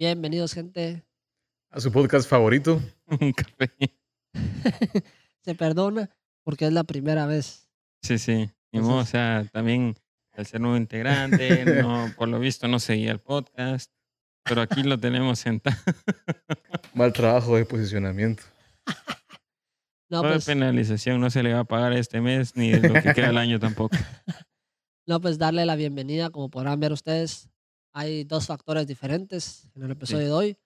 Bienvenidos, gente. A su podcast favorito. Un café. Se perdona porque es la primera vez. Sí, sí. Y o sea, también al ser nuevo integrante, no, por lo visto no seguía el podcast, pero aquí lo tenemos sentado. Mal trabajo de posicionamiento. No, pues, penalización no se le va a pagar este mes ni de lo que queda el año tampoco. no, pues darle la bienvenida. Como podrán ver ustedes, hay dos factores diferentes en el episodio de hoy.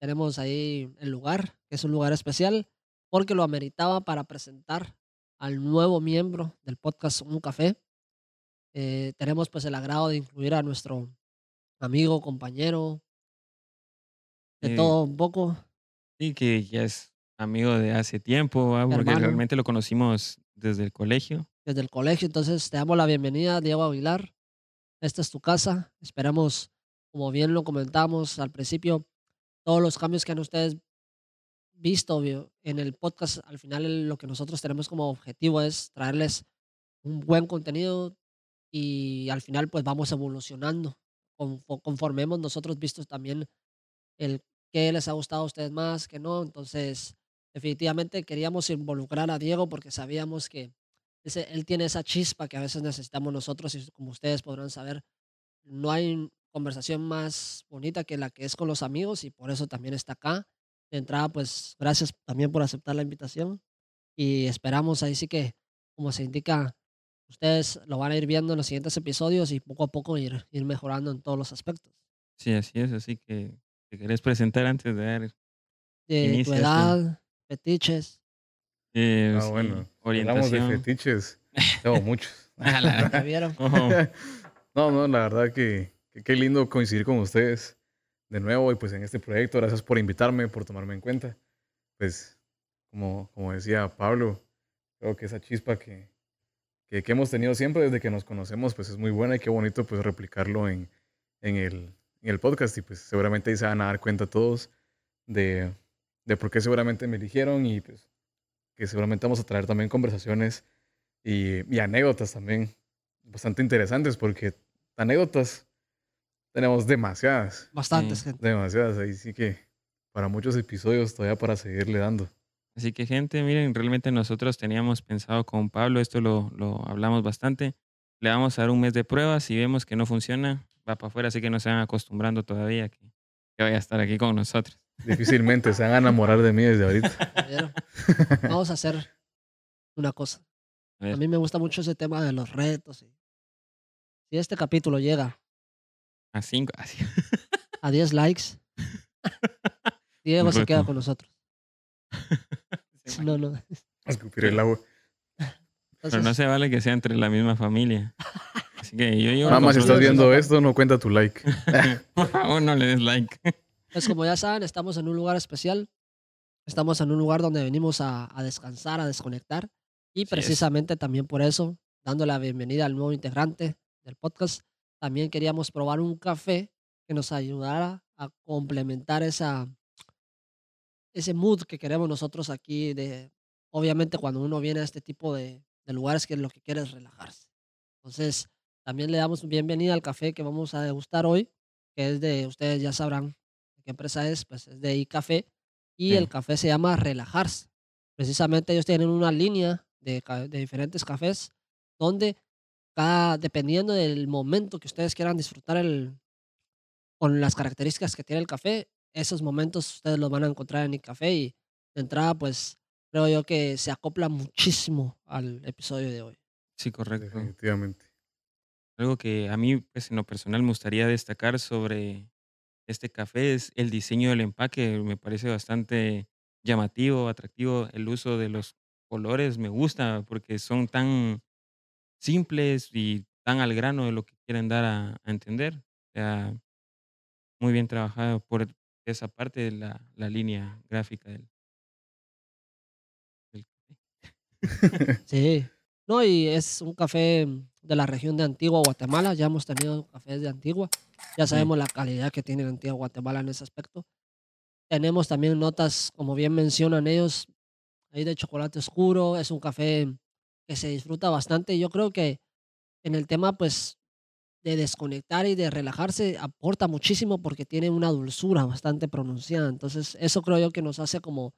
Tenemos ahí el lugar, que es un lugar especial, porque lo ameritaba para presentar al nuevo miembro del podcast Un Café. Eh, tenemos pues el agrado de incluir a nuestro amigo, compañero, de Sí. todo un poco. Sí, que ya es amigo de hace tiempo, ¿va? porque realmente lo conocimos desde el colegio. desde el colegio. Entonces, te damos la bienvenida, Diego Aguilar. Esta es tu casa. Esperamos, como bien lo comentamos al principio, todos los cambios que han ustedes visto vio, en el podcast. Al final, lo que nosotros tenemos como objetivo es traerles un buen contenido y al final, pues vamos evolucionando. Confo- Conforme hemos nosotros visto también el qué les ha gustado a ustedes más, que no. Entonces, definitivamente queríamos involucrar a Diego porque sabíamos que ese- él tiene esa chispa que a veces necesitamos nosotros y como ustedes podrán saber, no hay conversación más bonita que la que es con los amigos y por eso también está acá. De entrada, pues gracias también por aceptar la invitación y esperamos ahí sí que, como se indica, ustedes lo van a ir viendo en los siguientes episodios y poco a poco ir, ir mejorando en todos los aspectos. Sí, así es, así que te querés presentar antes de dar De tu edad, fetiches. Eh, Ah, sí, bueno. Hablamos de orientación. fetiches. Tengo muchos. Ah, la- ¿Ya vieron? No, no, la verdad que, que qué lindo coincidir con ustedes de nuevo y pues en este proyecto. Gracias por invitarme, por tomarme en cuenta. Pues, como, como decía Pablo, creo que esa chispa que, que, que hemos tenido siempre desde que nos conocemos, pues es muy buena y qué bonito pues replicarlo en, en, el, en el podcast. Y pues seguramente ahí se van a dar cuenta todos de, de por qué seguramente me eligieron y pues que seguramente vamos a traer también conversaciones y, y anécdotas también bastante interesantes porque anécdotas tenemos demasiadas, Bastantes, Sí. gente. demasiadas. Ahí sí que para muchos episodios todavía para seguirle dando. Así que gente, miren, realmente nosotros teníamos pensado con Pablo, esto lo, lo hablamos bastante, le vamos a dar un mes de prueba, si vemos que no funciona, va para afuera, así que no se van acostumbrando todavía que, que vaya a estar aquí con nosotros. Difícilmente se van a enamorar de mí desde ahorita. Vamos a hacer una cosa. A A mí me gusta mucho ese tema de los retos. y- Si este capítulo llega a cinco, así. a 10 likes, Diego se queda con nosotros. No, no. Escupir el agua. Pero no se vale que sea entre la misma familia. Así que yo llevo Mamá, si estás viendo esto, no cuenta tu like. Por favor, no le des like. Pues como ya saben, estamos en un lugar especial. Estamos en un lugar donde venimos a, a descansar, a desconectar. Y precisamente también por eso, dando la bienvenida al nuevo integrante del podcast, también queríamos probar un café que nos ayudara a complementar esa, ese mood que queremos nosotros aquí de, obviamente cuando uno viene a este tipo de, de lugares que lo que quiere es relajarse. Entonces, también le damos bienvenida al café que vamos a degustar hoy, que es de, ustedes ya sabrán qué empresa es, pues es de iCafé, y Sí. el café se llama Relajarse. Precisamente ellos tienen una línea de, de diferentes cafés donde cada, dependiendo del momento que ustedes quieran disfrutar el, con las características que tiene el café, esos momentos ustedes los van a encontrar en el café y de entrada pues creo yo que se acopla muchísimo al episodio de hoy. Sí, correcto. Definitivamente. Algo que a mí, pues, en lo personal, me gustaría destacar sobre este café es el diseño del empaque. Me parece bastante llamativo, atractivo. El uso de los colores me gusta porque son tan simples y tan al grano de lo que quieren dar a, entender. Muy bien trabajado por esa parte de la, línea gráfica del, del café. Sí. No, y es un café de la región de Antigua, Guatemala. Ya hemos tenido cafés de Antigua. Ya sabemos la calidad que tiene Antigua Guatemala en ese aspecto. Tenemos también notas, como bien mencionan ellos, ahí de chocolate oscuro. Es un café que se disfruta bastante. Yo creo que en el tema, pues, de desconectar y de relajarse aporta muchísimo porque tiene una dulzura bastante pronunciada. Entonces, eso creo yo que nos hace como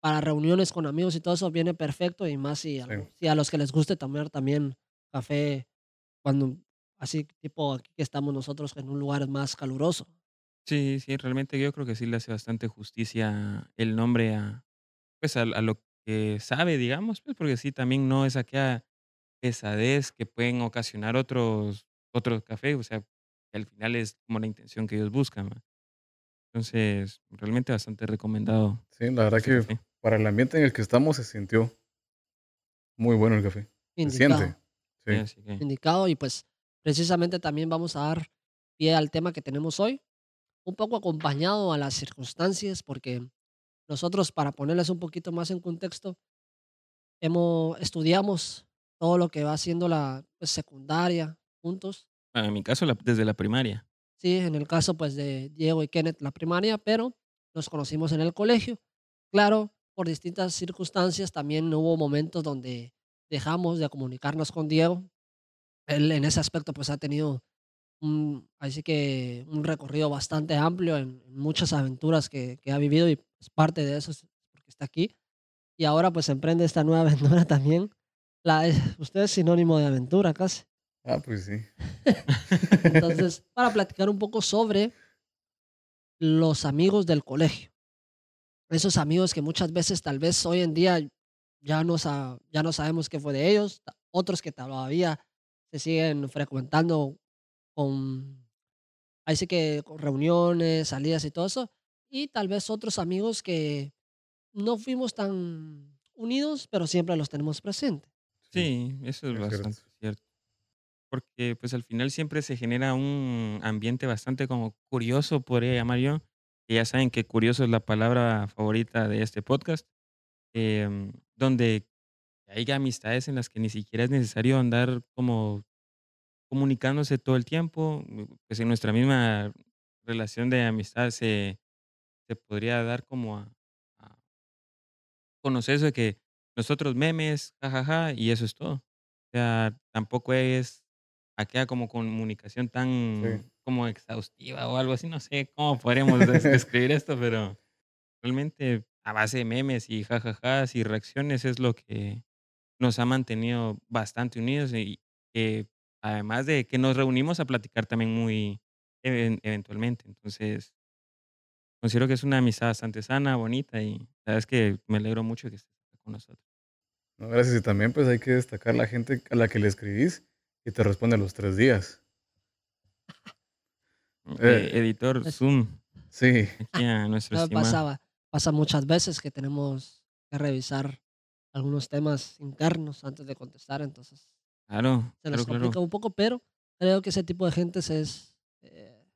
para reuniones con amigos y todo eso viene perfecto y más si a, Sí. si a los que les guste tomar también café cuando así tipo aquí que estamos nosotros en un lugar más caluroso. Sí, sí, realmente yo creo que sí le hace bastante justicia el nombre a, pues, a, a lo que sabe, digamos, pues, porque sí, también no es aquella pesadez que pueden ocasionar otros, otros cafés, o sea, que al final es como la intención que ellos buscan, ¿va? Entonces, realmente bastante recomendado Sí, la verdad que café. Para el ambiente en el que estamos se sintió muy bueno el café. Se Indicado. siente. Sí, Sí. así que, indicado y pues precisamente también vamos a dar pie al tema que tenemos hoy, un poco acompañado a las circunstancias, porque nosotros, para ponerles un poquito más en contexto, hemos, estudiamos todo lo que va siendo la pues, secundaria juntos. bueno, en mi caso, la- desde la primaria. Sí, en el caso pues de Diego y Kenneth, la primaria, pero nos conocimos en el colegio. Claro, por distintas circunstancias también hubo momentos donde dejamos de comunicarnos con Diego. Él en ese aspecto pues ha tenido un, así que un recorrido bastante amplio en, en muchas aventuras que, que ha vivido y pues, parte de eso es porque está aquí. Y ahora pues emprende esta nueva aventura también. La, usted es sinónimo de aventura casi. Ah, pues sí. Entonces, para platicar un poco sobre los amigos del colegio. Esos amigos que muchas veces tal vez hoy en día ya no, ya no sabemos qué fue de ellos, otros que todavía se siguen frecuentando con, ahí sí que con reuniones, salidas y todo eso, y tal vez otros amigos que no fuimos tan unidos, pero siempre los tenemos presentes. Sí, eso es es bastante cierto. cierto. Porque pues al final siempre se genera un ambiente bastante como curioso, podría llamar yo. Que ya saben que curioso es la palabra favorita de este podcast. em, donde hay amistades en las que ni siquiera es necesario andar como comunicándose todo el tiempo. mm, Pues en nuestra misma relación de amistad se, se podría dar como a, a conocer eso de que nosotros memes, jajaja, y eso es todo. O sea, tampoco es aquella como comunicación tan como exhaustiva o algo así, no sé cómo podríamos des- describir esto, pero realmente a base de memes y jajajas y reacciones es lo que nos ha mantenido bastante unidos y que además de que nos reunimos a platicar también muy even- eventualmente. Entonces, considero que es una amistad bastante sana, bonita y la verdad es que me alegro mucho que estés con nosotros. No, gracias. Y también pues hay que destacar la gente a la que le escribís y te responde a los tres días. Eh, Eh, editor Zoom, Sí. aquí a nuestro estimado. pasaba, pasa muchas veces que tenemos que revisar algunos temas internos antes de contestar, entonces Claro, se claro, nos claro. complica un poco, pero creo que ese tipo de gente es, eh,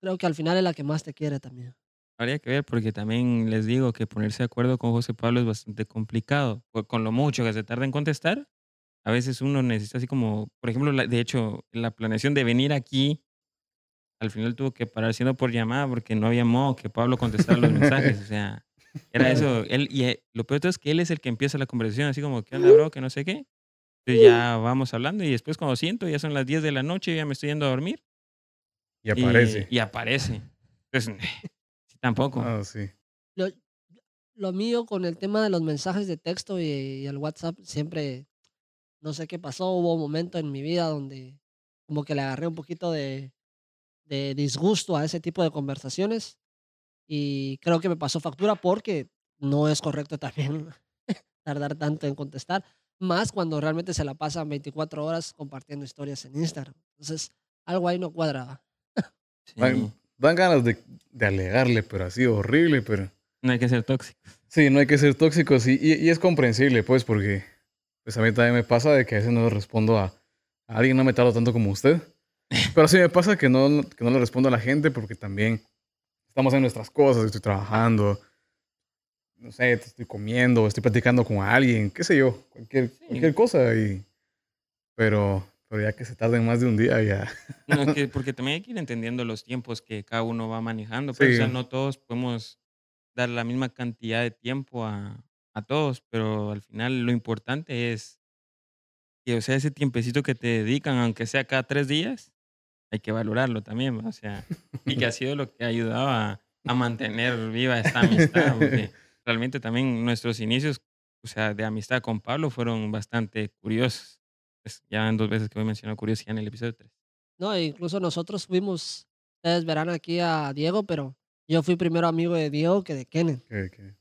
creo que al final es la que más te quiere también. Habría que ver porque también les digo que ponerse de acuerdo con José Pablo es bastante complicado. Con lo mucho que se tarda en contestar, a veces uno necesita así como, por ejemplo, la- de hecho, la planeación de venir aquí, al final tuvo que parar siendo por llamada porque no había modo que Pablo contestara los mensajes. O sea, era eso. Él, y eh, lo peor es que él es el que empieza la conversación, así como, ¿qué onda, bro? Que no sé qué. Entonces ya vamos hablando y después cuando siento, ya son las 10 de la noche, ya me estoy yendo a dormir. Y aparece. Y, y aparece. Entonces, tampoco. Ah, sí. Lo, lo mío con el tema de los mensajes de texto y, y el WhatsApp, siempre, no sé qué pasó, hubo un momento en mi vida donde como que le agarré un poquito de, de disgusto a ese tipo de conversaciones y creo que me pasó factura porque no es correcto también tardar tanto en contestar, más cuando realmente se la pasan 24 horas compartiendo historias en Instagram. Entonces, algo ahí no cuadraba. Sí. Dan, dan ganas de, de alegarle, pero así horrible, pero... No hay que ser tóxico. Sí, no hay que ser tóxicos y, y, y es comprensible, pues, porque pues a mí también me pasa de que a veces no le respondo a, a alguien, no me tardo tanto como usted. Pero sí me pasa que no, que no le respondo a la gente porque también estamos en nuestras cosas, estoy trabajando, no sé, estoy comiendo, estoy platicando con alguien, qué sé yo, cualquier, Sí. cualquier cosa. Y, pero, pero ya que se tarden más de un día, ya. No, que- porque también hay que ir entendiendo los tiempos que cada uno va manejando. Pues, o sea, Sí. no todos podemos dar la misma cantidad de tiempo a, a todos, pero al final lo importante es que, o sea, ese tiempecito que te dedican, aunque sea cada tres días, hay que valorarlo también, o sea, y que ha sido lo que ha ayudado a, a mantener viva esta amistad, porque realmente también nuestros inicios, o sea, de amistad con Pablo fueron bastante curiosos. Pues ya en dos veces que voy a mencionar curiosidad en el episodio 3. No, incluso nosotros fuimos, ustedes verán aquí a Diego, pero yo fui primero amigo de Diego que de Kenneth. Que- que-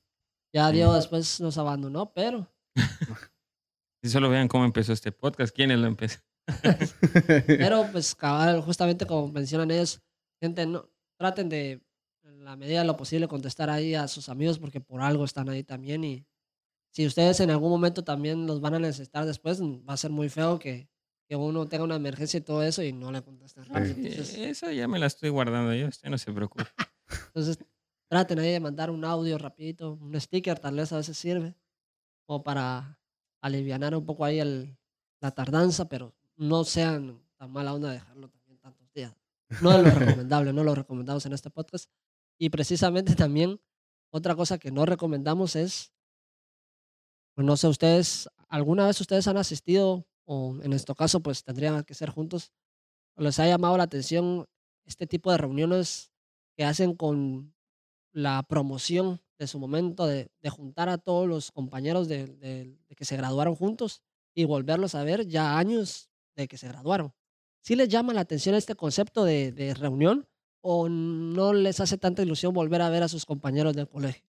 Ya. Diego después nos abandonó, pero Si solo vean cómo empezó este podcast, quiénes lo empezaron. Pero pues cabal, justamente como mencionan ellos, gente, no, traten de, en la medida de lo posible, contestar ahí a sus amigos porque por algo están ahí también y si ustedes en algún momento también los van a necesitar después, va a ser muy feo que, que uno tenga una emergencia y todo eso y no le. Sí. Entonces, Esa ya me la estoy guardando yo, usted no se preocupe. entonces, traten ahí de mandar un audio rapidito, un sticker tal vez a veces sirve, o para alivianar un poco ahí el, la tardanza, pero no sean tan mala onda de dejarlo también tantos días. No es lo recomendable, no lo recomendamos en este podcast. Y precisamente también otra cosa que no recomendamos es, pues no sé, ustedes, ¿alguna vez ustedes han asistido, o en este caso pues tendrían que ser juntos, les ha llamado la atención este tipo de reuniones que hacen con la promoción de su momento, de, de juntar a todos los compañeros de, de- de que se graduaron juntos y volverlos a ver ya años de que se graduaron. ¿Sí les llama la atención este concepto de, de reunión o no les hace tanta ilusión volver a ver a sus compañeros del colegio?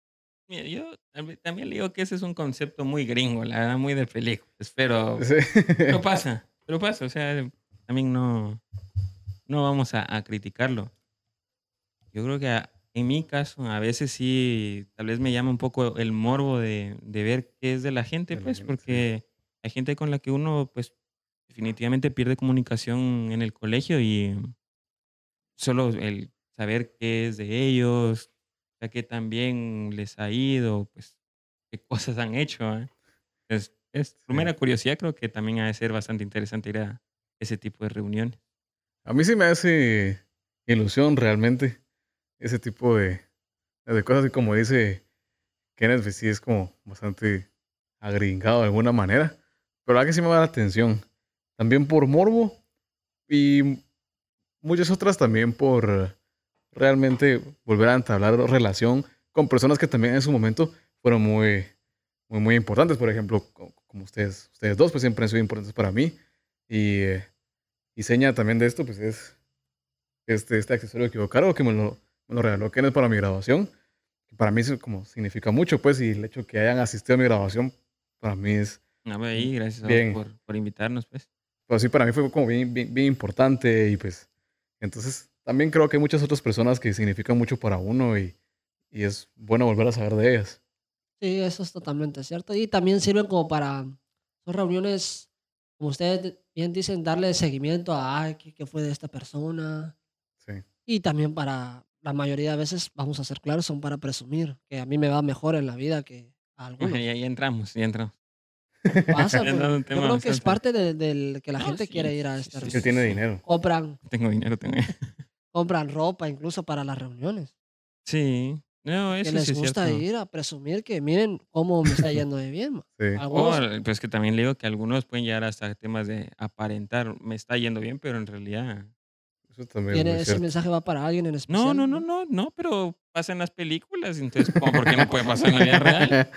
Mira, yo tambi- también le digo que ese es un concepto muy gringo, la verdad, muy de películas, pero, Sí. pero pasa, pero pasa, o sea, también no, no vamos a, a criticarlo. Yo creo que a- en mi caso, a veces sí, tal vez me llama un poco el morbo de, de ver qué es de la gente, De la pues, gente, sí. porque hay gente con la que uno, pues, definitivamente pierde comunicación en el colegio y solo el saber qué es de ellos, qué tan bien les ha ido, pues, qué cosas han hecho. ¿eh? Es, es primera curiosidad, creo que también ha de ser bastante interesante ir a ese tipo de reuniones. A mí sí me hace ilusión realmente ese tipo de, de cosas y como dice Kenneth, pues sí es como bastante agringado de alguna manera, pero la que sí me da la atención. También por morbo y muchas otras también por realmente volver a entablar relación con personas que también en su momento fueron muy, muy, muy importantes. Por ejemplo, co- como ustedes, ustedes dos, pues siempre han sido importantes para mí. Y, eh, y seña también de esto, pues es este, este accesorio equivocado que me lo, me lo regaló Kenneth para mi graduación. Que para mí eso como significa mucho, pues, y el hecho que hayan asistido a mi graduación, para mí es, No, ahí, gracias a vos Bien. por, por invitarnos, pues. pues sí, para mí fue como bien, bien, bien importante y pues, entonces también creo que hay muchas otras personas que significan mucho para uno y, y es bueno volver a saber de ellas. Sí, eso es totalmente cierto. Y también sirven como para, son reuniones, como ustedes bien dicen, darle seguimiento a, ay, ¿qué, qué fue de esta persona? Sí. Y también para, la mayoría de veces, vamos a ser claros, son para presumir, que a mí me va mejor en la vida que a algunos. ya, ya entramos, ya entramos. Pasa, pues, yo creo que es parte de, del que la No, gente sí, quiere ir a sí, esta sí, que tiene dinero. Compran, Tengo dinero, tengo compran ropa incluso para las reuniones. Sí, no, Que eso les sí gusta cierto. ir a presumir que miren cómo me está yendo de bien. Algunos, pues que también le digo que algunos pueden llegar hasta temas de aparentar, me está yendo bien, pero en realidad... Eso también tiene, ese cierto. mensaje va para alguien en especial. No, no, no, no, no, pero pasa en las películas, entonces, ¿cómo? ¿por qué no puede pasar en la vida real?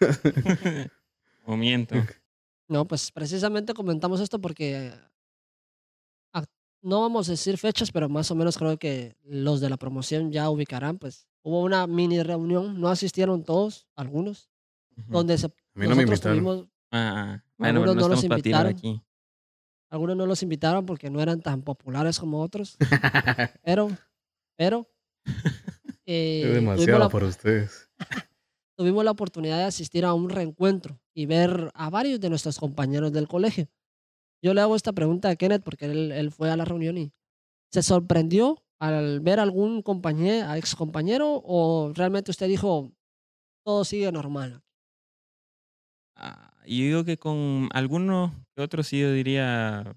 o miento. No, pues precisamente comentamos esto porque ac- no vamos a decir fechas, pero más o menos creo que los de la promoción ya ubicarán, pues hubo una mini reunión, no asistieron todos, algunos, donde se, A mí no me nosotros invitaron. tuvimos, Ah, bueno, algunos no, no invitaron. aquí. Algunos no los invitaron porque no eran tan populares como otros, pero, pero, eh, es demasiado la, para ustedes. tuvimos la oportunidad de asistir a un reencuentro y ver a varios de nuestros compañeros del colegio. Yo le hago esta pregunta a Kenneth porque él, él fue a la reunión y se sorprendió al ver algún compañero, ex compañero o realmente usted dijo todo sigue normal. Ah, yo digo que con alguno que otro sí yo diría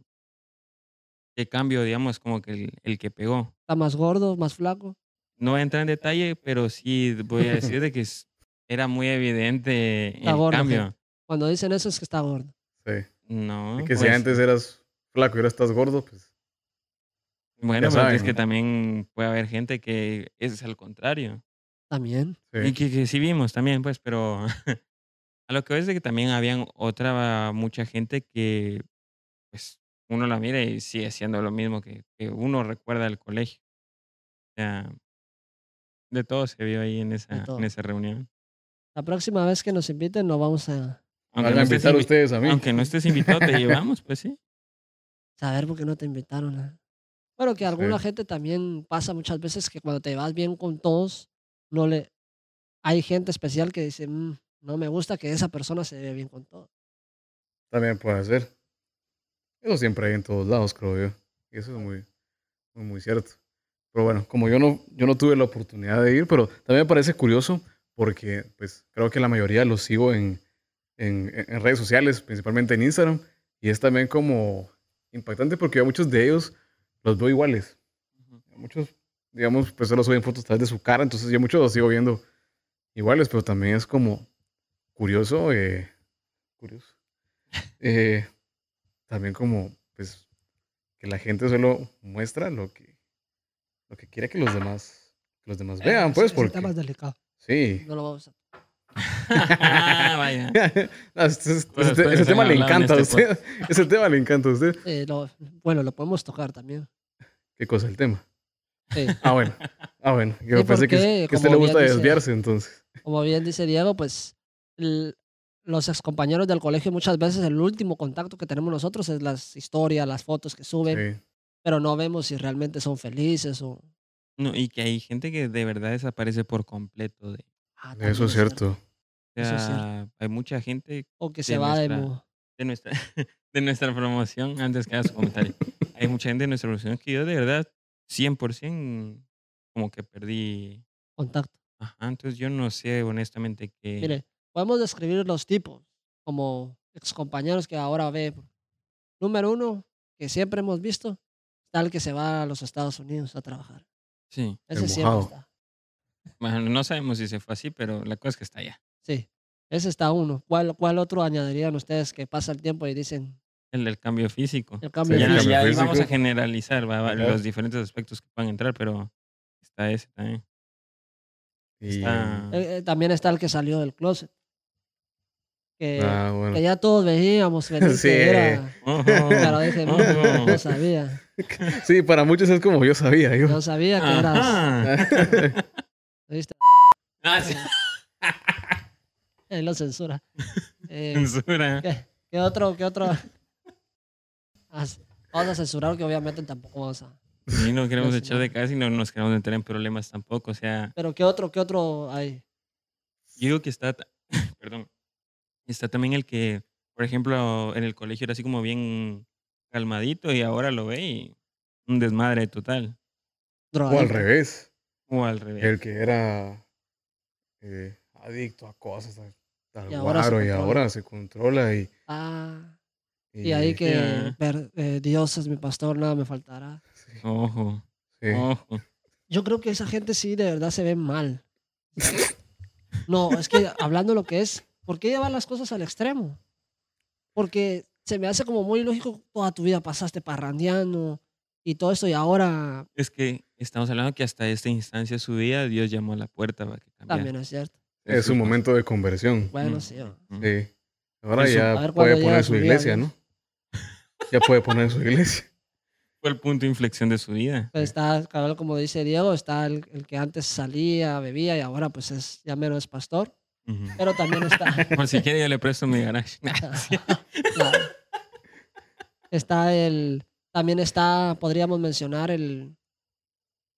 que cambio, digamos, como que el, el que pegó. Está más gordo, más flaco. No voy a entrar en detalle, pero sí voy a decir de que es- era muy evidente Está el gordo, cambio. Cuando dicen eso es que está gordo. Sí. No. Y que si pues, antes eras flaco y ahora estás gordo, pues. Bueno, pero saben, es que también puede haber gente que es al contrario. También. Sí. Y que, que sí vimos también, pues, pero a lo que ves de que también habían otra, mucha gente que, pues, uno la mira y sigue siendo lo mismo que, que uno recuerda del colegio. O sea, de todo se vio ahí en esa, todo. en esa reunión. La próxima vez que nos inviten nos vamos a Aunque Van no, a estés invitar invi- ustedes a mí. aunque no estés invitado, te llevamos, pues sí. saber por qué no te invitaron. a- Bueno, que alguna Sí. gente también pasa muchas veces que cuando te vas bien con todos, no le... Hay gente especial que dice, "Mm, no me gusta que esa persona se ve bien con todos. También puede ser. Eso siempre hay en todos lados, creo yo. Y eso es muy, muy, muy cierto. Pero bueno, como yo no, yo no tuve la oportunidad de ir, pero también me parece curioso porque pues creo que la mayoría los sigo en, en, en redes sociales, principalmente en Instagram. Y es también como impactante porque a muchos de ellos los veo iguales. Muchos, digamos, pues solo suben fotos tal vez de su cara, entonces yo muchos los sigo viendo iguales, pero también es como curioso, eh, curioso. Eh, también como, pues, que la gente solo muestra lo que, lo que quiere que los demás, que los demás vean, pues, porque... tema es delicado. Sí. No lo vamos a... Vaya. No, ese, ese- Pues ese- después ese se tema le encanta a este usted. Ese tema le encanta a usted. Eh, lo- bueno, lo podemos tocar también. ¿Qué cosa el tema? Sí. Ah, bueno. Ah, bueno. Yo Sí, pensé que, porque, que a usted como le gusta bien dice- desviarse, entonces. Como bien dice Diego, pues los excompañeros del colegio muchas veces el último contacto que tenemos nosotros es las historias, las fotos que suben, Sí. pero no vemos si realmente son felices o... No, y que hay gente que de verdad desaparece por completo. De, Ah, Eso es cierto. o Eso es sea, hay mucha gente O que se de va de... nuestra- mo- de nuestra, de nuestra promoción, antes que haga su comentario. Hay mucha gente de nuestra promoción que yo de verdad 100% como que perdí. contacto. Ajá, entonces yo no sé honestamente qué. Mire, podemos describir los tipos como excompañeros que ahora ve. Número uno, que siempre hemos visto, está el que se va a los Estados Unidos a trabajar. Sí, Ese El siempre está. bueno, no sabemos si se fue así, pero la cosa es que está allá. Sí, ese está uno. ¿Cuál, cuál otro añadirían ustedes que pasa el tiempo y dicen El del cambio físico. el cambio Sí, ya físico? ya ahí físico. vamos a generalizar va, va, Ajá. los diferentes aspectos que puedan entrar, pero está ese también. Y, Está- Eh, eh, también está el que salió del closet. Que, ah, que ya todos veíamos que Sí. era. Pero dije, "Mm, Ojo. no sabía. Sí, para muchos es como yo sabía. Yo. No sabía que eras. ¿viste? Ah, sí. Él lo censura. Eh, Censura. ¿qué, qué otro? ¿Qué otro? Ah, Vamos a censurar que obviamente tampoco vamos a. Y no queremos No, sí, echar no. de cabeza y no nos queremos meter en problemas tampoco. O sea, Pero ¿qué otro? ¿Qué otro hay? yo digo que está, perdón, está también el que, por ejemplo, en el colegio era así como bien calmadito y ahora lo ve y un desmadre total. O al revés. O al revés. El que era eh, adicto a cosas, al, al Y ahora guaro, y controla. ahora se controla. Y, Ah, y ahí que ver, eh, Dios es mi pastor, nada me faltará. Sí, Ojo, sí. ojo. Yo creo que esa gente sí de verdad se ve mal. No, es que hablando lo que es, ¿por qué llevar las cosas al extremo? Porque se me hace como muy lógico, toda tu vida pasaste parrandeando y todo esto y ahora Es que estamos hablando que hasta esta instancia de su vida Dios llamó a la puerta para que cambiara. también es cierto. Es un momento de conversión. Bueno, Mm, sí. mm. Sí. Ahora Eso. ya puede poner su su día, iglesia. ¿no? Ya puede poner su iglesia. Fue el punto de inflexión de su vida. Pues está, como dice Diego, está el, el que antes salía, bebía y ahora pues es ya menos es pastor. Pero también está, Por si quiere, yo le presto mi garage. Claro. está el, también está, podríamos mencionar el,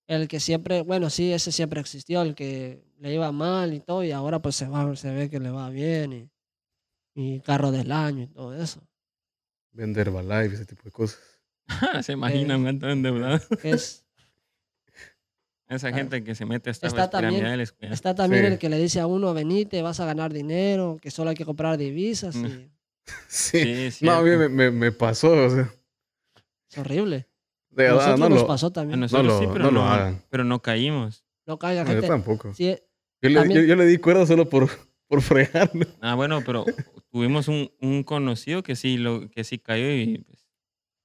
el que siempre, bueno, sí, ese siempre existió, el que le iba mal y todo y ahora pues se va, se ve que le va bien y, y carro del año y todo eso. Vender Herbalife, ese tipo de cosas. Se imaginan cuánto endeudado. Es, Esa Ah. gente que se mete a Está también- está también Sí. el que le dice a uno, venite, vas a ganar dinero, que solo hay que comprar divisas Mm. y Sí. Sí, no, a mí me, me, me pasó. O sea, es horrible. de A verdad, nosotros no nos lo, pasó A también. nosotros lo- sí, pero no no, lo hagan. pero no caímos. No caiga no, yo gente. tampoco. Sí, Yo le, yo, yo le di cuerda solo por, por fregarlo. Ah, bueno, pero tuvimos un, un conocido que sí, lo, que sí cayó y pues,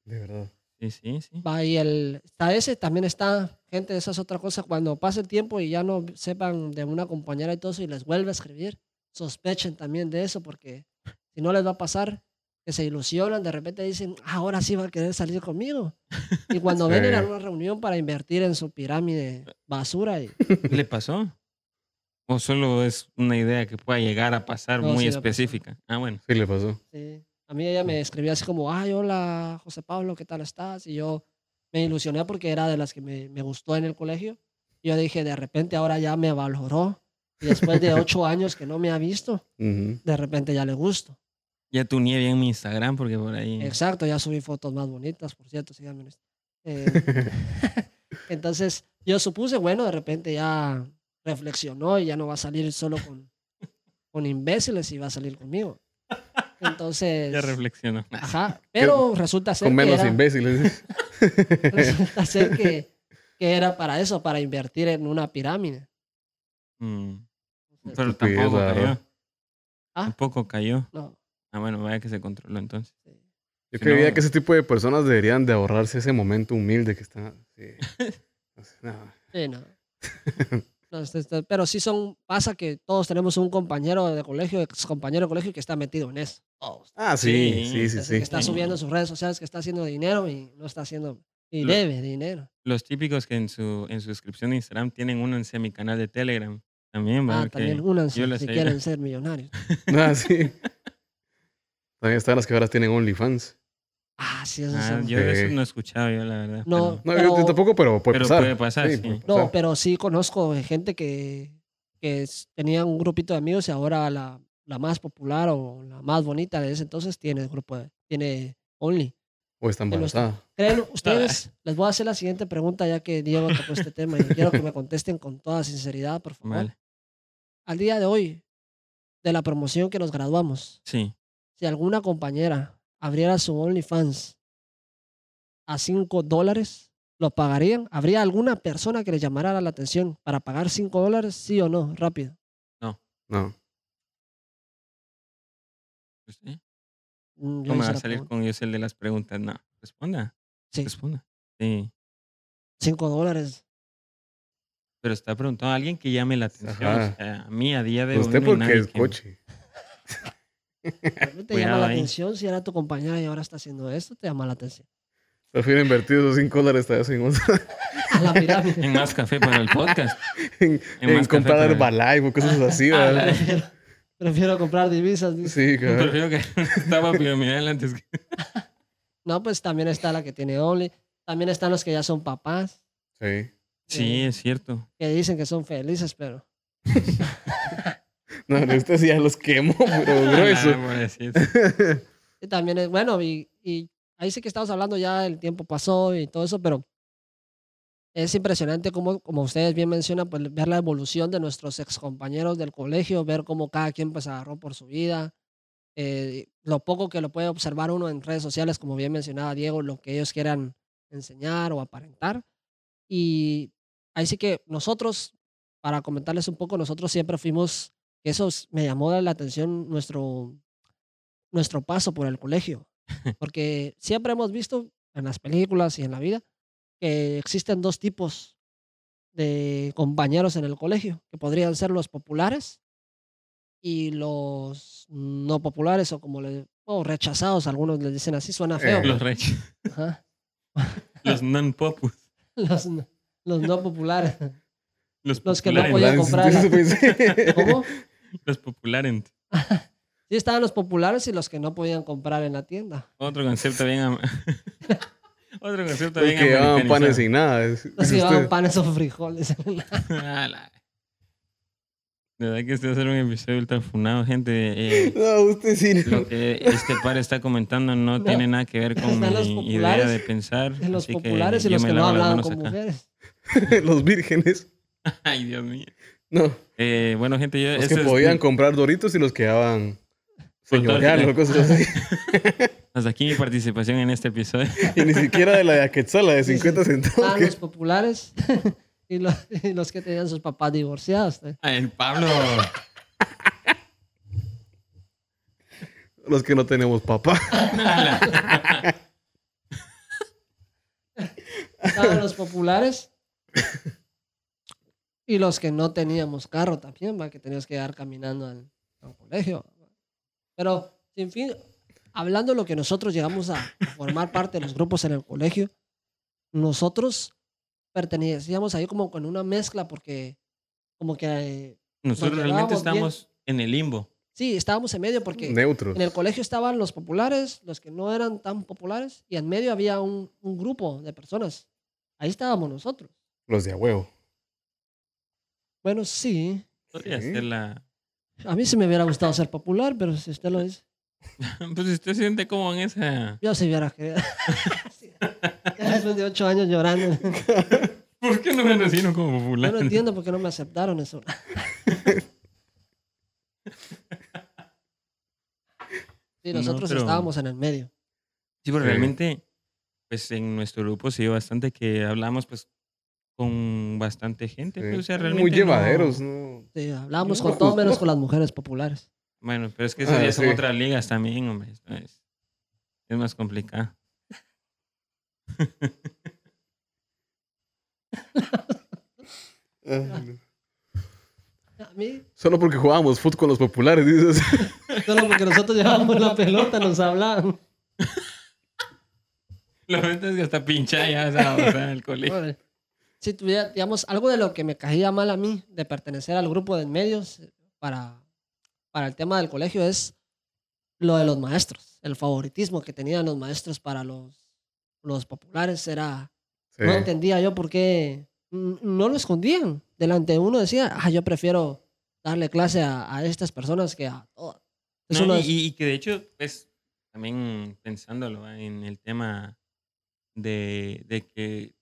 De verdad. Sí, sí, sí. Va y el, está ese, también está, gente, esa es otra cosa, cuando pase el tiempo y ya no sepan de una compañera y todo eso y les vuelve a escribir, sospechen también de eso porque si no les va a pasar que se ilusionan, de repente dicen, "Ah, ahora sí va a querer salir conmigo. Y cuando ven Sí. ir a una reunión para invertir en su pirámide basura y ¿Qué le pasó? ¿O solo es una idea que pueda llegar a pasar No, muy sí específica? Ah, bueno. Sí le pasó. Sí. A mí ella me escribía así como, ay, hola, José Pablo, ¿qué tal estás? Y yo me ilusioné porque era de las que me, me gustó en el colegio. Y yo dije, de repente ahora ya me valoró. Y después de ocho años que no me ha visto, de repente ya le gusto. Ya tuneé bien mi Instagram porque por ahí... Exacto, ya subí fotos más bonitas, por cierto, síganme. en. Eh, entonces yo supuse, bueno, de repente ya reflexionó y ya no va a salir solo con, con imbéciles y va a salir conmigo. Entonces... Ya reflexionó. Ajá, pero resulta ser Con que menos era, imbéciles. resulta ser que, que era para eso, para invertir en una pirámide. Mm, Pero tampoco cayó. Ah. Tampoco cayó. no, Ah, bueno, vaya que se controló entonces. sí. Yo Si creía no- que ese tipo de personas deberían de ahorrarse ese momento humilde que está. Sí. No. Sí, no. Pero sí son, pasa que todos tenemos un compañero de colegio, ex compañero de colegio que está metido en eso. Todos. Ah, sí, Sí, sí, sí. Que está subiendo en sus redes sociales que está haciendo dinero y no está haciendo, y Lo- debe dinero. Los típicos que en su, en su descripción de Instagram tienen uno en mi canal de Telegram. También, va. Ah, también únanse si ayudo. quieren ser millonarios. Ah, sí. También están las que ahora tienen OnlyFans. Ah, sí, eso Ah, yo de Sí. eso no he escuchado yo, la verdad. No, pero- No, yo- tampoco, pero puede pero pasar. puede pasar, sí. puede No, pasar. pero sí conozco gente que, que tenía un grupito de amigos y ahora la, la más popular o la más bonita de ese entonces tiene grupo de- tiene Only. O no está- embarazada. ¿Creen ustedes? Les voy a hacer la siguiente pregunta ya que Diego tocó este tema y quiero que me contesten con toda sinceridad, por favor. Vale. Al día de hoy, de la promoción que nos graduamos, Sí. si alguna compañera abriera su OnlyFans a 5 dólares, ¿lo pagarían? ¿Habría alguna persona que le llamara la atención para pagar 5 dólares? ¿Sí o no? Rápido. No. ¿Usted? Mm, yo ¿Cómo hice va a salir con yo el de las preguntas? No. Responda. Sí. Responda. Sí. 5 dólares. Pero está preguntando a alguien que llame la atención. Ajá. O sea, a mí a día de hoy Usted no porque es que- coche. ¿A mí ¿Te Cuidado llama la ahí. atención si era tu compañera y ahora está haciendo esto? ¿Te llama la atención? Prefiero invertir esos 5 dólares vez en, A la pirámide. En más café para el podcast. en, En en comprar Herbalife o cosas así. Prefiero, prefiero comprar divisas. dice. Sí, claro. Prefiero que estaba piramidal antes que. No, pues también está la que tiene Only. También están los que ya son papás, Sí. Sí, es cierto. que dicen que son felices, pero No, sí ya los quemó, pero grueso. Ah. Y también es bueno, y, y ahí sí que estamos hablando ya, el tiempo pasó y todo eso, pero es impresionante como, como ustedes bien mencionan, pues ver la evolución de nuestros ex compañeros del colegio, ver cómo cada quien pues agarró por su vida, eh, lo poco que lo puede observar uno en redes sociales, como bien mencionaba Diego, lo que ellos quieran enseñar o aparentar. Y ahí sí que nosotros, para comentarles un poco, nosotros siempre fuimos, eso es- me llamó la atención nuestro, nuestro paso por el colegio, porque siempre hemos visto en las películas y en la vida que existen dos tipos de compañeros en el colegio, que podrían ser los populares y los no populares o como le o rechazados, algunos les dicen así, suena feo. Eh, Los. Ajá. Los non-popus. Los, no- los no populares. Los, Los que no populares. podían comprar la-. ¿Cómo? Los populares. Sí, estaban los populares y los que no podían comprar en la tienda. Otro concepto bien. Otro concepto Los bien. que llevaban panes sin nada. es- Los que llevaban panes o frijoles. La- De verdad que este va a ser un episodio ultra funado, gente. Eh, No, usted sí. no. lo que este par está comentando no, No. tiene nada que ver con mi idea de pensar. de los así que populares y los que no hablaban con acá. mujeres. Los vírgenes. Ay, Dios mío. No. Eh, bueno, gente, yo. Los que es- podían comprar doritos y los que daban señorial Soltar- o cosas así. Hasta aquí mi participación en este episodio. Y ni siquiera de la de Aquetzala de 50 centavos. Estaban que- los populares y los, y los que tenían sus papás divorciados. ¿eh? Ah, el Pablo. Los que no tenemos papá. Estaban los populares y los que no teníamos carro también, ¿va? que tenías que llegar caminando al, al colegio. Pero, en fin, hablando de lo que nosotros llegamos a formar parte de los grupos en el colegio, nosotros pertenecíamos ahí como con una mezcla porque como que... eh, Nosotros Nos realmente llevábamos bien. en el limbo. Sí, estábamos en medio porque Neutros. en el colegio estaban los populares, los que no eran tan populares, y en medio había un, un grupo de personas. Ahí estábamos nosotros. Los de a huevo. Bueno, sí. Podría Sí. ser la... A mí sí me hubiera gustado ser popular, pero si usted lo dice, Pues usted se siente como en esa... yo sí hubiera querido. Sí. Ya Después de ocho años llorando. ¿Por qué no me recibieron como Yo popular? no entiendo por qué no me aceptaron eso. Sí, No, nosotros pero- estábamos en el medio. Sí, pero Sí. realmente, pues en nuestro grupo se dio bastante que hablamos pues con bastante gente. Sí. pues, o sea, Muy realmente no- llevaderos, ¿no? Sí, hablábamos No, con todo pues, menos no. con las mujeres populares. Bueno, pero es que esas Ah, ya son otras ligas también, hombre. Es, es más complicado. A mí, Solo porque jugábamos fútbol con los populares, dices. solo porque nosotros llevábamos la pelota, nos hablaban. Lo verdad es que hasta pincha ya sea, en el colegio. Si tuviera, digamos, algo de lo que me caía mal a mí de pertenecer al grupo de medios para, para el tema del colegio es lo de los maestros. El favoritismo que tenían los maestros para los, los populares era... Sí. No entendía yo por qué mm, no lo escondían. Delante de uno decía, ah, yo prefiero darle clase a, a estas personas que a todas. Es No, uno y, que de hecho, pues, también pensándolo en el tema de, de que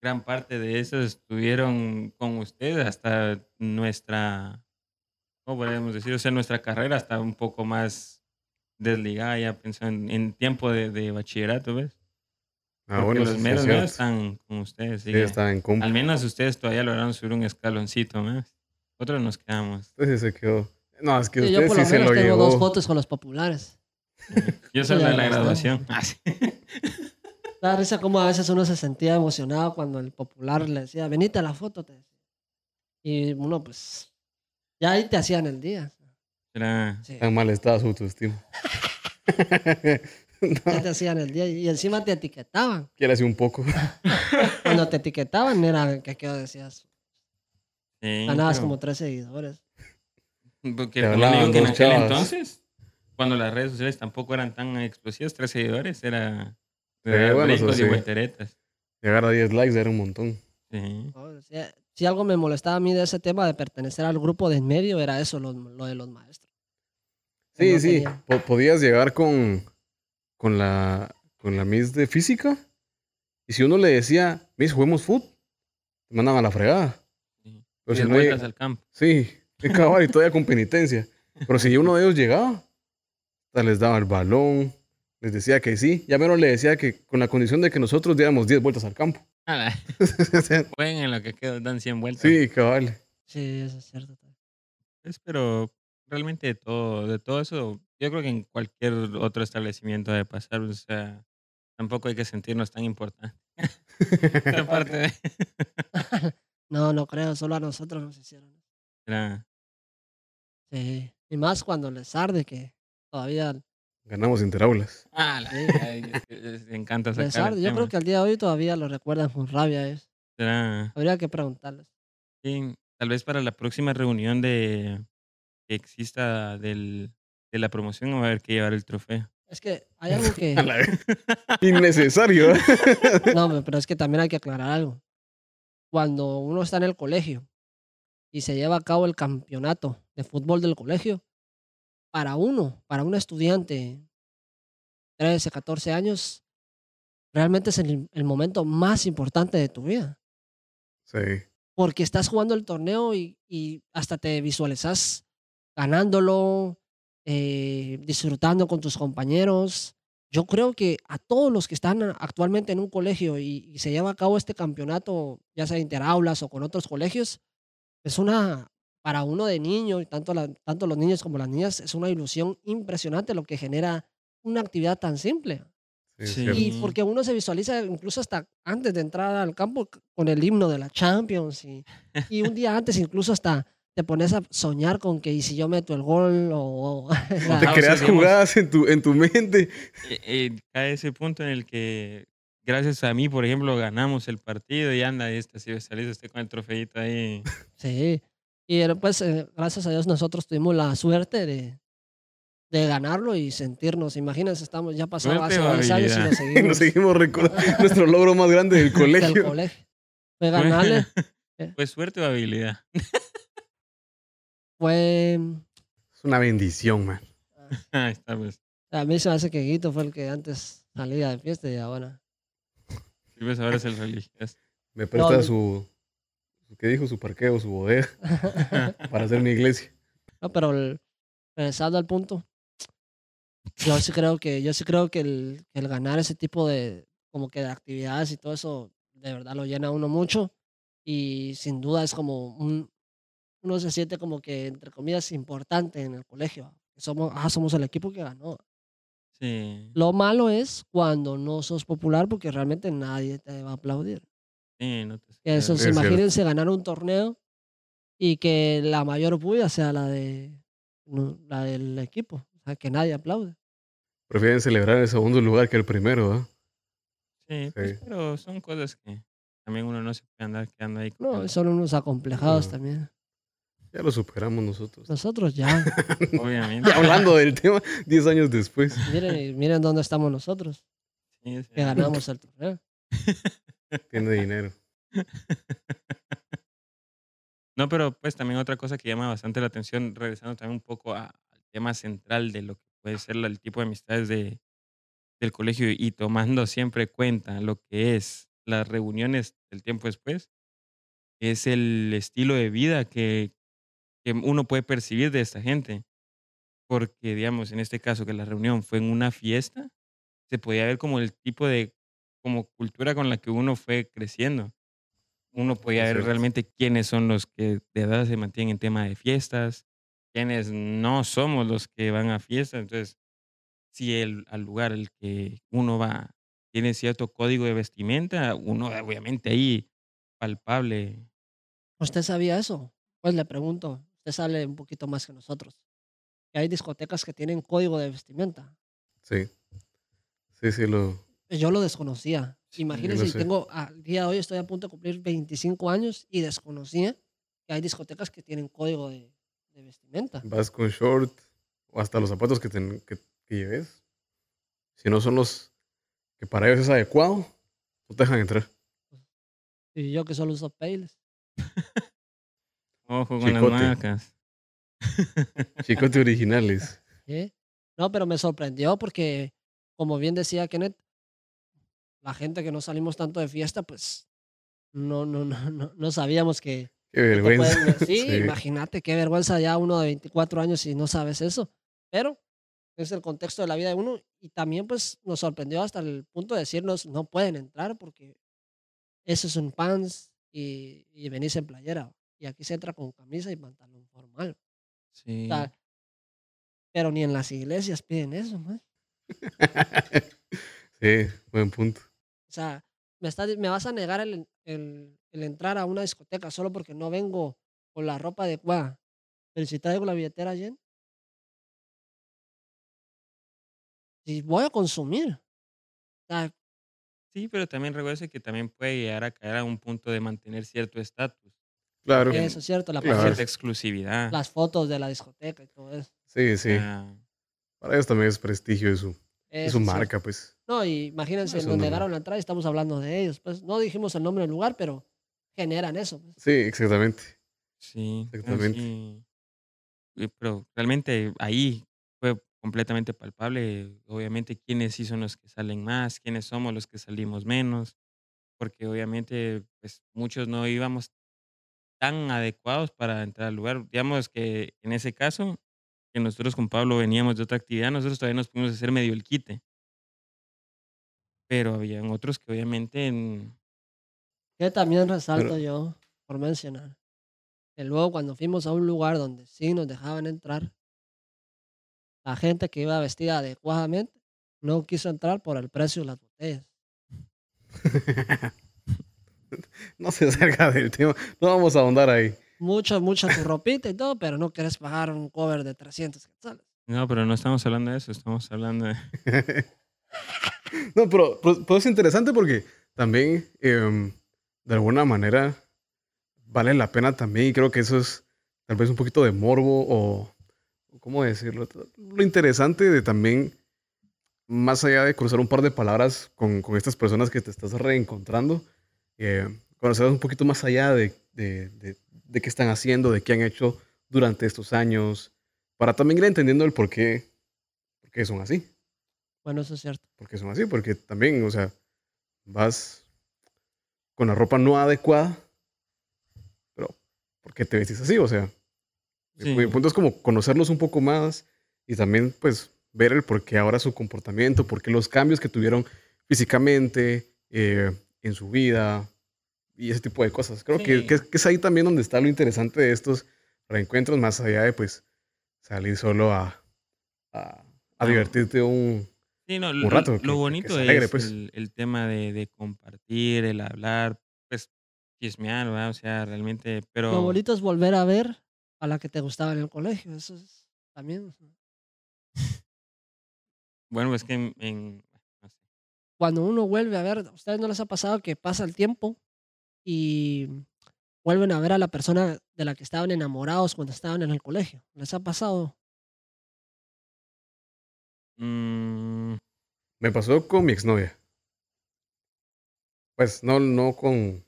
gran parte de esos estuvieron con ustedes hasta nuestra, ¿cómo podríamos decir? O sea, nuestra carrera está un poco más desligada ya pensando en, en tiempo de, de bachillerato, ¿ves? Ah, Porque bueno, los sí, sí, meros es meros están con ustedes. Sí, estaba en al menos ustedes todavía lograron subir un escaloncito más. Nosotros nos quedamos. Entonces se quedó. No, es que Sí, yo usted por sí lo se menos lo tengo dos llevó. fotos con los populares. Yo soy de la graduación. Ah, sí. Da risa como a veces uno se sentía emocionado cuando el popular le decía, venite a la foto. te decía. Y uno, pues, ya ahí te hacían el día. Era- Sí, Tan mal estaba su autoestima. ya te hacían el día y encima te etiquetaban. Quiere así un poco. Cuando te etiquetaban era que qué decías, sí, ganabas pero- como tres seguidores. Porque Te hablaban que en aquel chavas. entonces, cuando las redes sociales tampoco eran tan explosivas, tres seguidores era Bueno, y volteretas. Llegar a 10 likes era un montón. Si, si algo me molestaba a mí de ese tema de pertenecer al grupo de en medio era eso, lo, lo de los maestros. Sí, no sí. Po- podías llegar con, con, la, con la Miss de física. Y si uno le decía, Miss, juguemos foot, te mandaban a la fregada. sí. Pero Y si de no lleg- al campo. Sí, qué cabal, y todavía con penitencia. Pero si uno de ellos llegaba, les daba el balón, les decía que sí. Ya menos le decía que con la condición de que nosotros diéramos 10 vueltas al campo. Ala, Jueguen en lo que queda, dan 100 vueltas. sí, cabal. Sí, eso es cierto. Pues, pero realmente de todo, de todo eso, yo creo que en cualquier otro establecimiento de pasar, o sea, tampoco hay que sentirnos tan importantes. De... No, no creo, solo a nosotros nos hicieron. Era- Sí. Y más cuando les arde que todavía Ganamos interaulas. Ah, la- encanta el Yo creo que al día de hoy todavía lo recuerdan con rabia. es. Será- Habría que preguntarles. sí, tal vez para la próxima reunión de que exista del, de la promoción va a haber que llevar el trofeo. Es que hay algo que... Innecesario. ¿eh? No, pero es que también hay que aclarar algo. Cuando uno está en el colegio y se lleva a cabo el campeonato de fútbol del colegio, para uno, para un estudiante, 13, 14 años, realmente es el, el momento más importante de tu vida. Sí. Porque estás jugando el torneo y, y hasta te visualizas ganándolo, eh, disfrutando con tus compañeros. Yo creo que a todos los que están actualmente en un colegio y, y se lleva a cabo este campeonato, ya sea interaulas o con otros colegios, es una, para uno de niño, y tanto, la- tanto los niños como las niñas, es una ilusión impresionante lo que genera una actividad tan simple. Sí. Y porque uno se visualiza incluso hasta antes de entrar al campo con el himno de la Champions y, y un día antes incluso hasta te pones a soñar con que y si yo meto el gol o... o- Te o sea, creas digamos- jugadas en tu, en tu mente. Eh, eh, cae ese punto en el que, gracias a mí, por ejemplo, ganamos el partido y anda este, si salís usted con el trofeito ahí. Sí. Y pues eh, gracias a Dios nosotros tuvimos la suerte de, de ganarlo y sentirnos. Imagínense, estamos ya Suerte hace o varios años y Y seguimos nos seguimos recordando nuestro logro más grande del del colegio. colegio. Fue ganarle. Fue suerte o habilidad. Fue... Es una bendición, man. Ahí está, pues. A mí se me hace que Guito fue el que antes salía de fiesta y ahora... Sí, pues ahora es el religioso. Me presta No, su- ¿qué dijo? Su parqueo, su bodega para hacer mi iglesia. No, pero el- regresando al punto, yo sí creo que, yo sí creo que el, el ganar ese tipo de, como que de actividades y todo eso, de verdad lo llena a uno mucho. Y sin duda es como un, uno se siente como que, entre comillas, importante en el colegio. Somos, ah, somos el equipo que ganó. Sí, Lo malo es cuando no sos popular porque realmente nadie te va a aplaudir. Sí, no te Que Eso, Es cierto. imagínense ganar un torneo y que la mayor bulla sea la de la del equipo, o sea, que nadie aplaude. Prefieren celebrar el segundo lugar que el primero, ¿ah? Sí, pues, pero son cosas que también uno no se puede andar quedando ahí. con No, son unos acomplejados No. también. Ya lo superamos nosotros. Nosotros ya, Obviamente. Hablando del tema, 10 años después. miren, miren dónde estamos nosotros, Sí, sí. que ganamos el torneo. Tiene dinero. No, pero pues también otra cosa que llama bastante la atención, regresando también un poco a- al tema central de lo que puede ser el tipo de amistades de, del colegio y tomando siempre cuenta lo que es las reuniones del tiempo después, es el estilo de vida que, que uno puede percibir de esta gente. Porque, digamos, en este caso que la reunión fue en una fiesta, se podía ver como el tipo de como cultura con la que uno fue creciendo uno podía ver realmente quiénes son los que de edad se mantienen en tema de fiestas, quiénes no somos los que van a fiestas. Entonces, si el al lugar al que uno va tiene cierto código de vestimenta, uno obviamente ahí palpable. ¿Usted sabía eso? Pues le pregunto, usted sabe un poquito más que nosotros. Que hay discotecas que tienen código de vestimenta. Sí. Sí, sí, lo. Yo lo desconocía. Sí, Imagínense, sé. tengo, al día de hoy estoy a punto de cumplir 25 años y desconocía que hay discotecas que tienen código de, de vestimenta. Vas con short o hasta los zapatos que, ten- que, que lleves. Si no son los que para ellos es adecuado, no te dejan entrar. Y yo que solo uso Payless. Ojo con Chicote. las marcas. Chicote originales. ¿sí? No, pero me sorprendió porque, como bien decía Kenneth, la gente que no salimos tanto de fiesta, pues no, no, no, no, no sabíamos que, Qué que vergüenza. pueden- sí, Sí. imagínate qué vergüenza ya uno de 24 años y no sabes eso. Pero es el contexto de la vida de uno y también pues nos sorprendió hasta el punto de decirnos no pueden entrar porque eso es un pants y, y venís en playera. Y aquí se entra con camisa y pantalón formal. O Sí. sea, pero ni en las iglesias piden eso, ¿no? sí, buen punto. O sea, me, estás- me vas a negar el, el- el entrar a una discoteca solo porque no vengo con la ropa adecuada. Pero si traigo la billetera llena. Si voy a consumir. O sea, Sí, pero también recuerde que también puede llegar a caer a un punto de mantener cierto estatus, Claro. Eso es cierto, la Claro. cierta exclusividad. las fotos de la discoteca y todo eso. Sí, sí. Ah, Para ellos también es prestigio de su, de marca, pues. No, y imagínense, Eso nos no. negaron la entrada y estamos hablando de ellos. Pues no dijimos el nombre del lugar, pero generan eso. pues. Sí, exactamente. Sí, Exactamente. sí. Pero realmente ahí fue completamente palpable, obviamente, quiénes sí son los que salen más, quiénes somos los que salimos menos, porque obviamente, pues muchos no íbamos tan adecuados para entrar al lugar. Digamos que en ese caso, que nosotros con Pablo veníamos de otra actividad, nosotros todavía nos pudimos hacer medio el quite. Pero habían otros que obviamente en- Que también resalto Pero- yo, por mencionar, que luego cuando fuimos a un lugar donde sí nos dejaban entrar, la gente que iba vestida adecuadamente no quiso entrar por el precio de las botellas. no se acerca del tema. No vamos a ahondar ahí. Mucha, mucha tu ropita y todo, pero no quieres pagar un cover de 300 quetzales. No, pero no estamos hablando de eso, estamos hablando de... no, pero, es interesante porque también, em, de alguna manera, vale la pena también, y creo que eso es tal vez un poquito de morbo o, ¿cómo decirlo? Lo interesante de también, más allá de cruzar un par de palabras con, estas personas que te estás reencontrando, eh, conocer un poquito más allá de, de, de, qué están haciendo, de qué han hecho durante estos años, para también ir entendiendo el por qué, por qué son así. Bueno, eso es cierto. Porque son así, porque también, o sea, vas con la ropa no adecuada, pero ¿por qué te vestís así? O sea, mi punto es como conocerlos un poco más y también pues ver el por qué ahora su comportamiento, por qué los cambios que tuvieron físicamente, eh, en su vida y ese tipo de cosas. Creo que, que, es ahí también donde está lo interesante de estos reencuentros, más allá de pues salir solo a, a, a divertirte un, un rato. Lo, bonito es pues. el, tema de, de, compartir, el hablar, pues chismear, ¿verdad? O sea, realmente, pero... Lo bonito es volver a ver a la que te gustaba en el colegio, eso es también... bueno, es que en... Cuando uno vuelve a ver, ¿a ustedes no les ha pasado que pasa el tiempo y vuelven a ver a la persona de la que estaban enamorados cuando estaban en el colegio? ¿Les ha pasado? Mm. Me pasó con mi exnovia. Pues no, no con.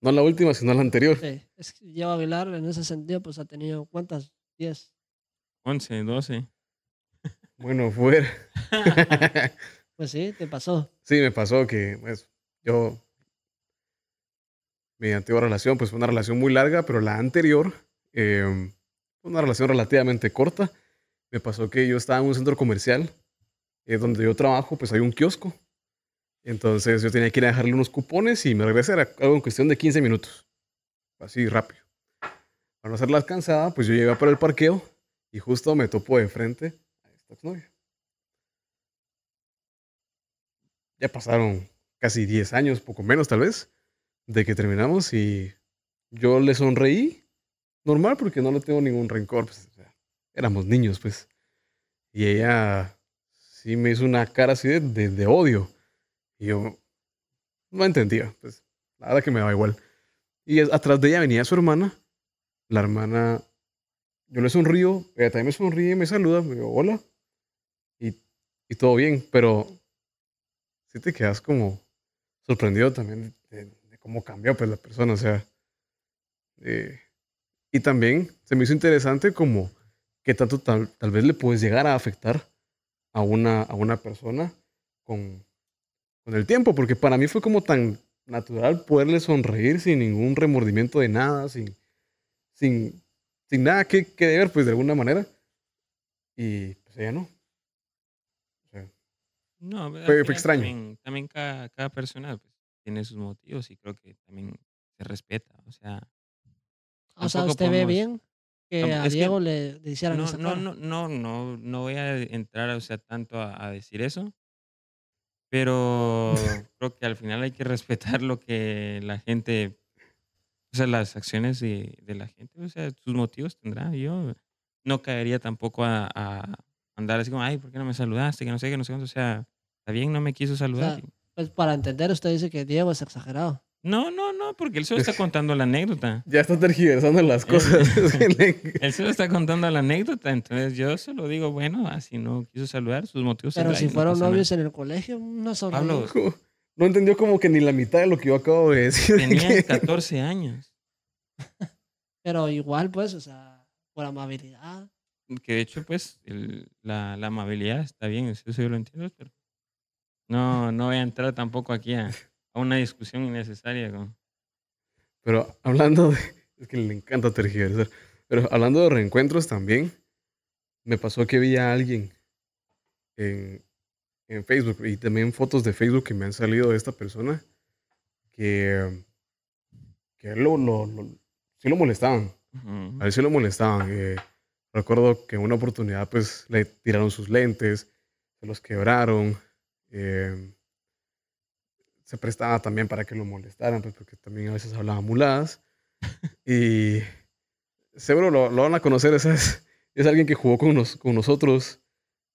No la última, sino la anterior. Sí, es que lleva Aguilar en ese sentido, pues ha tenido ¿cuántas? ¿10? 11, 12. Bueno, fue. pues sí, te pasó. Sí, me pasó que pues, yo. Mi antigua relación, pues fue una relación muy larga, pero la anterior, eh, una relación relativamente corta me pasó que yo estaba en un centro comercial eh, donde yo trabajo, pues hay un kiosco. Entonces yo tenía que ir a dejarle unos cupones y me regresé, era algo en cuestión de 15 minutos. Así rápido. Para no hacerla cansada, pues yo llegué para el parqueo y justo me topo de frente a esta exnovia. Ya pasaron casi 10 años, poco menos tal vez, de que terminamos y yo le sonreí normal porque no le tengo ningún rencor. Pues, éramos niños, pues. Y ella sí me hizo una cara así de, de, odio. Y yo no entendía, pues. La verdad que me daba igual. Y atrás de ella venía su hermana. La hermana, yo le sonrío, ella también me sonríe me saluda, me digo, hola. Y, y todo bien, pero sí te quedas como sorprendido también de, cómo cambió pues la persona, o sea. Eh, y también se me hizo interesante como qué tanto tal, tal, vez le puedes llegar a afectar a una, a una persona con, con el tiempo, porque para mí fue como tan natural poderle sonreír sin ningún remordimiento de nada, sin, sin, sin nada que, que deber, pues de alguna manera. Y pues ella no. no, fue, extraño. También, cada, cada, persona pues, tiene sus motivos y creo que también se respeta. O sea, o sea, ¿usted ve bien que a Diego le, le, hicieran no, no, no, no, no, no voy a entrar o sea, tanto a, a decir eso, pero creo que al final hay que respetar lo que la gente, o sea, las acciones de, de la gente, o sea, sus motivos tendrá. Yo no caería tampoco a, a, andar así como, ay, ¿por qué no me saludaste? Que no sé, que no sé O sea, está bien, no me quiso saludar. O sea, pues para entender, usted dice que Diego es exagerado. No, no, no, porque él solo está contando la anécdota. Ya está tergiversando las cosas. él solo está contando la anécdota, entonces yo solo digo, bueno, así no quiso saludar, sus motivos Pero si fueron novios en el colegio, no son Pablo, No entendió como que ni la mitad de lo que yo acabo de decir. Tenía 14 años. Pero igual, pues, o sea, por amabilidad. Que de hecho, pues, la, la, amabilidad está bien, eso yo lo entiendo, pero no, no voy a entrar tampoco aquí a a una discusión innecesaria. Pero hablando de. Es que le encanta tergiversar. Pero hablando de reencuentros también, me pasó que vi a alguien en, en Facebook y también fotos de Facebook que me han salido de esta persona que, que lo, lo, lo, sí lo molestaban. Ujú. A él sí lo molestaban. eh, recuerdo que en una oportunidad pues le tiraron sus lentes, se los quebraron. eh, se prestaba también para que lo molestaran, pues porque también a veces hablaba muladas. Y seguro lo, lo van a conocer, esa es, es alguien que jugó con, nos- con nosotros.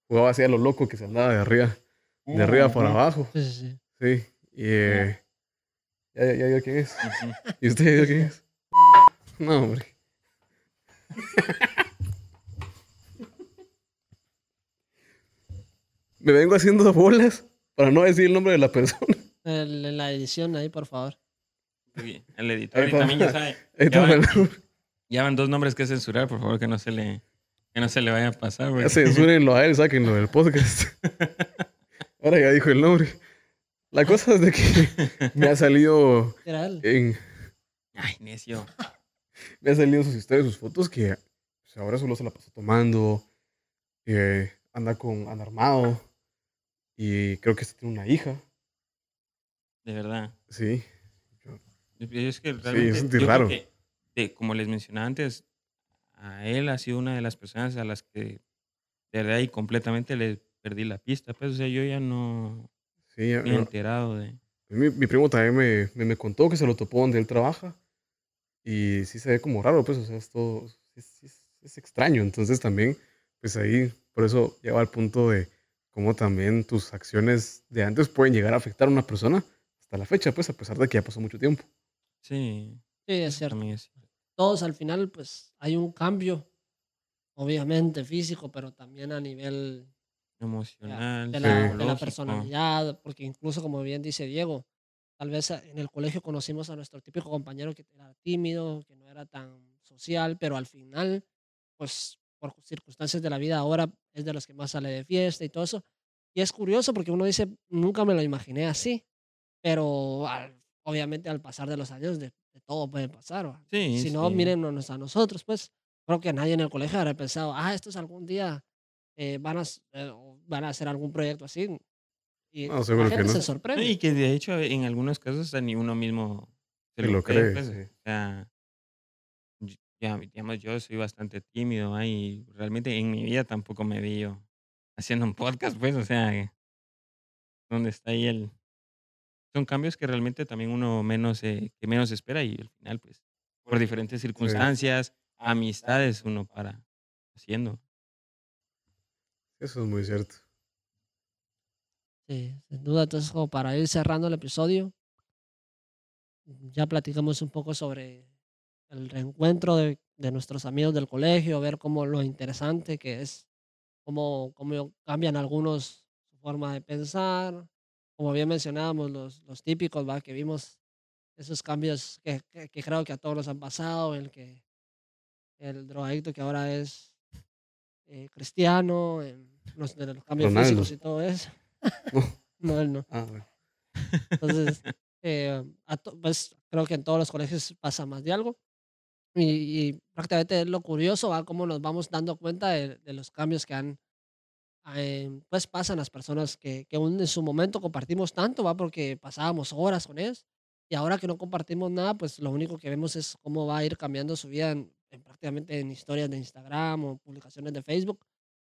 Jugaba así a lo loco que se andaba de arriba, de arriba para abajo. Sí, sí, sí. Sí. Y eh, ya, ya, ya quién es. ¿Y usted ya vio quién es? No, hombre. Me vengo haciendo bolas para no decir el nombre de la persona. El- en la edición ahí, por favor. Muy bien. El editor Ahí y también ya sabe. Ya van, ya dos nombres que censurar, por favor, que no se le, que no se le vaya a pasar. porque- Ya censúrenlo a él, sáquenlo del podcast. Ahora ya dijo el nombre. La cosa es de que me ha salido en, Ay, necio. me ha salido en sus historias, sus fotos que pues, ahora solo se la pasa tomando, eh, anda con anda armado y creo que este tiene una hija, De verdad. sí. Yo- yo Es que realmente, es yo creo raro. que, de- como les mencionaba antes, a él ha sido una de las personas a las que de verdad y completamente le perdí la pista. Pues, o sea, yo ya no Sí, me he enterado de... mi, mi primo también me, me, me contó que se lo topó donde él trabaja y sí se ve como raro, pues, o sea, es todo, es, es- es extraño, entonces también, pues ahí, por eso lleva al punto de cómo también tus acciones de antes pueden llegar a afectar a una persona hasta la fecha, pues, a pesar de que ya pasó mucho tiempo. Sí, Sí, es cierto. también es cierto. Todos al final, pues hay un cambio, obviamente físico, pero también a nivel Emocional, de la, de la personalidad, porque incluso como bien dice Diego, tal vez en el colegio conocimos a nuestro típico compañero que era tímido, que no era tan social, pero al final, pues por circunstancias de la vida ahora es de los que más sale de fiesta y todo eso. Y es curioso porque uno dice, nunca me lo imaginé así, pero al- obviamente al pasar de los años de, de todo puede pasar. ¿va? Sí, si no, sí. mírennos a nosotros, pues creo que nadie en el colegio habrá pensado, ah, estos algún día eh, van, a, eh, van a hacer algún proyecto así. Y No, seguro la que gente no. se No, sorprende. Y que de hecho en algunos casos hasta ni uno mismo se lo, lo cree. cree, pues, sí. O sea, ya, digamos, yo soy bastante tímido ¿ah? y realmente en mi vida tampoco me vi yo haciendo un podcast, pues, o sea, que- donde está ahí el... Son cambios que realmente también uno menos, eh, que menos espera y al final, pues, por diferentes circunstancias, amistades, uno para haciendo. Eso es muy cierto. Sí, sin duda. Entonces, como para ir cerrando el episodio, ya platicamos un poco sobre el reencuentro de, de nuestros amigos del colegio, ver cómo lo interesante que es, cómo, cómo cambian algunos su forma de pensar. Como bien mencionábamos, los, los típicos, ¿va? que vimos esos cambios que, que, que creo que a todos nos han pasado, el que el drogadicto que ahora es eh, cristiano, en los, de los cambios Ronaldo. físicos y todo eso. No. No, él no. Ah, bueno. Entonces, eh, a to- pues creo que en todos los colegios pasa más de algo. Y, y prácticamente es lo curioso, ¿va? cómo nos vamos dando cuenta de, de los cambios que han, eh, pues pasan las personas que, que aún en su momento compartimos tanto, ¿va? porque pasábamos horas con ellos. Y ahora que no compartimos nada, pues lo único que vemos es cómo va a ir cambiando su vida en, en prácticamente en historias de Instagram o publicaciones de Facebook.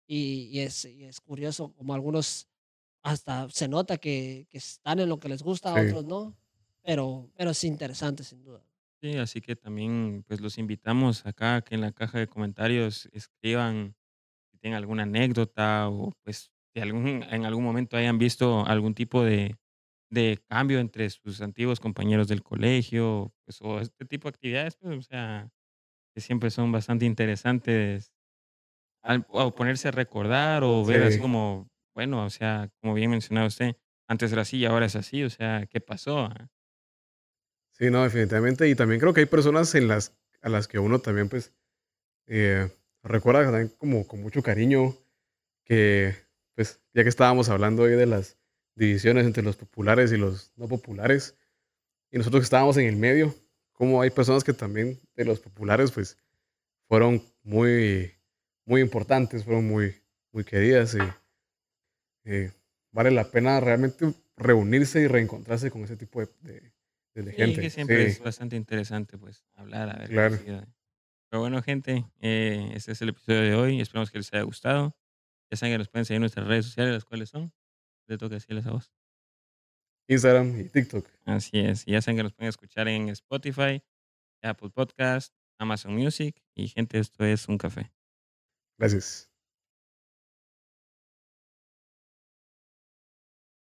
Y, y es, y es curioso como algunos hasta se nota que, que están en lo que les gusta, Sí. otros no. Pero, pero es interesante, sin duda. Sí, así que también pues los invitamos acá que en la caja de comentarios escriban tienen alguna anécdota o pues si algún, en algún momento hayan visto algún tipo de, de cambio entre sus antiguos compañeros del colegio, pues, o este tipo de actividades, pues, o sea, que siempre son bastante interesantes al, o ponerse a recordar o ver así Sí. como, bueno, o sea, como bien mencionaba usted, antes era así y ahora es así, o sea, ¿qué pasó? ah? Sí, no, definitivamente. Y también creo que hay personas en las, a las que uno también, pues, eh, recuerda también como con mucho cariño que, pues, ya que estábamos hablando hoy de las divisiones entre los populares y los no populares, y nosotros que estábamos en el medio, como hay personas que también de los populares, pues, fueron muy, muy importantes, fueron muy, muy queridas y eh, vale la pena realmente reunirse y reencontrarse con ese tipo de, de- de Sí, gente. que siempre Sí. es bastante interesante, pues, hablar, a ver qué Claro. Pero bueno, gente, eh, este es el episodio de hoy. Esperamos que les haya gustado. Ya saben que nos pueden seguir en nuestras redes sociales, las cuales son. Le toca decirles a vos. Instagram y TikTok. Así es. Y ya saben que nos pueden escuchar en Spotify, Apple Podcast, Amazon Music. Y gente, esto es un café. Gracias.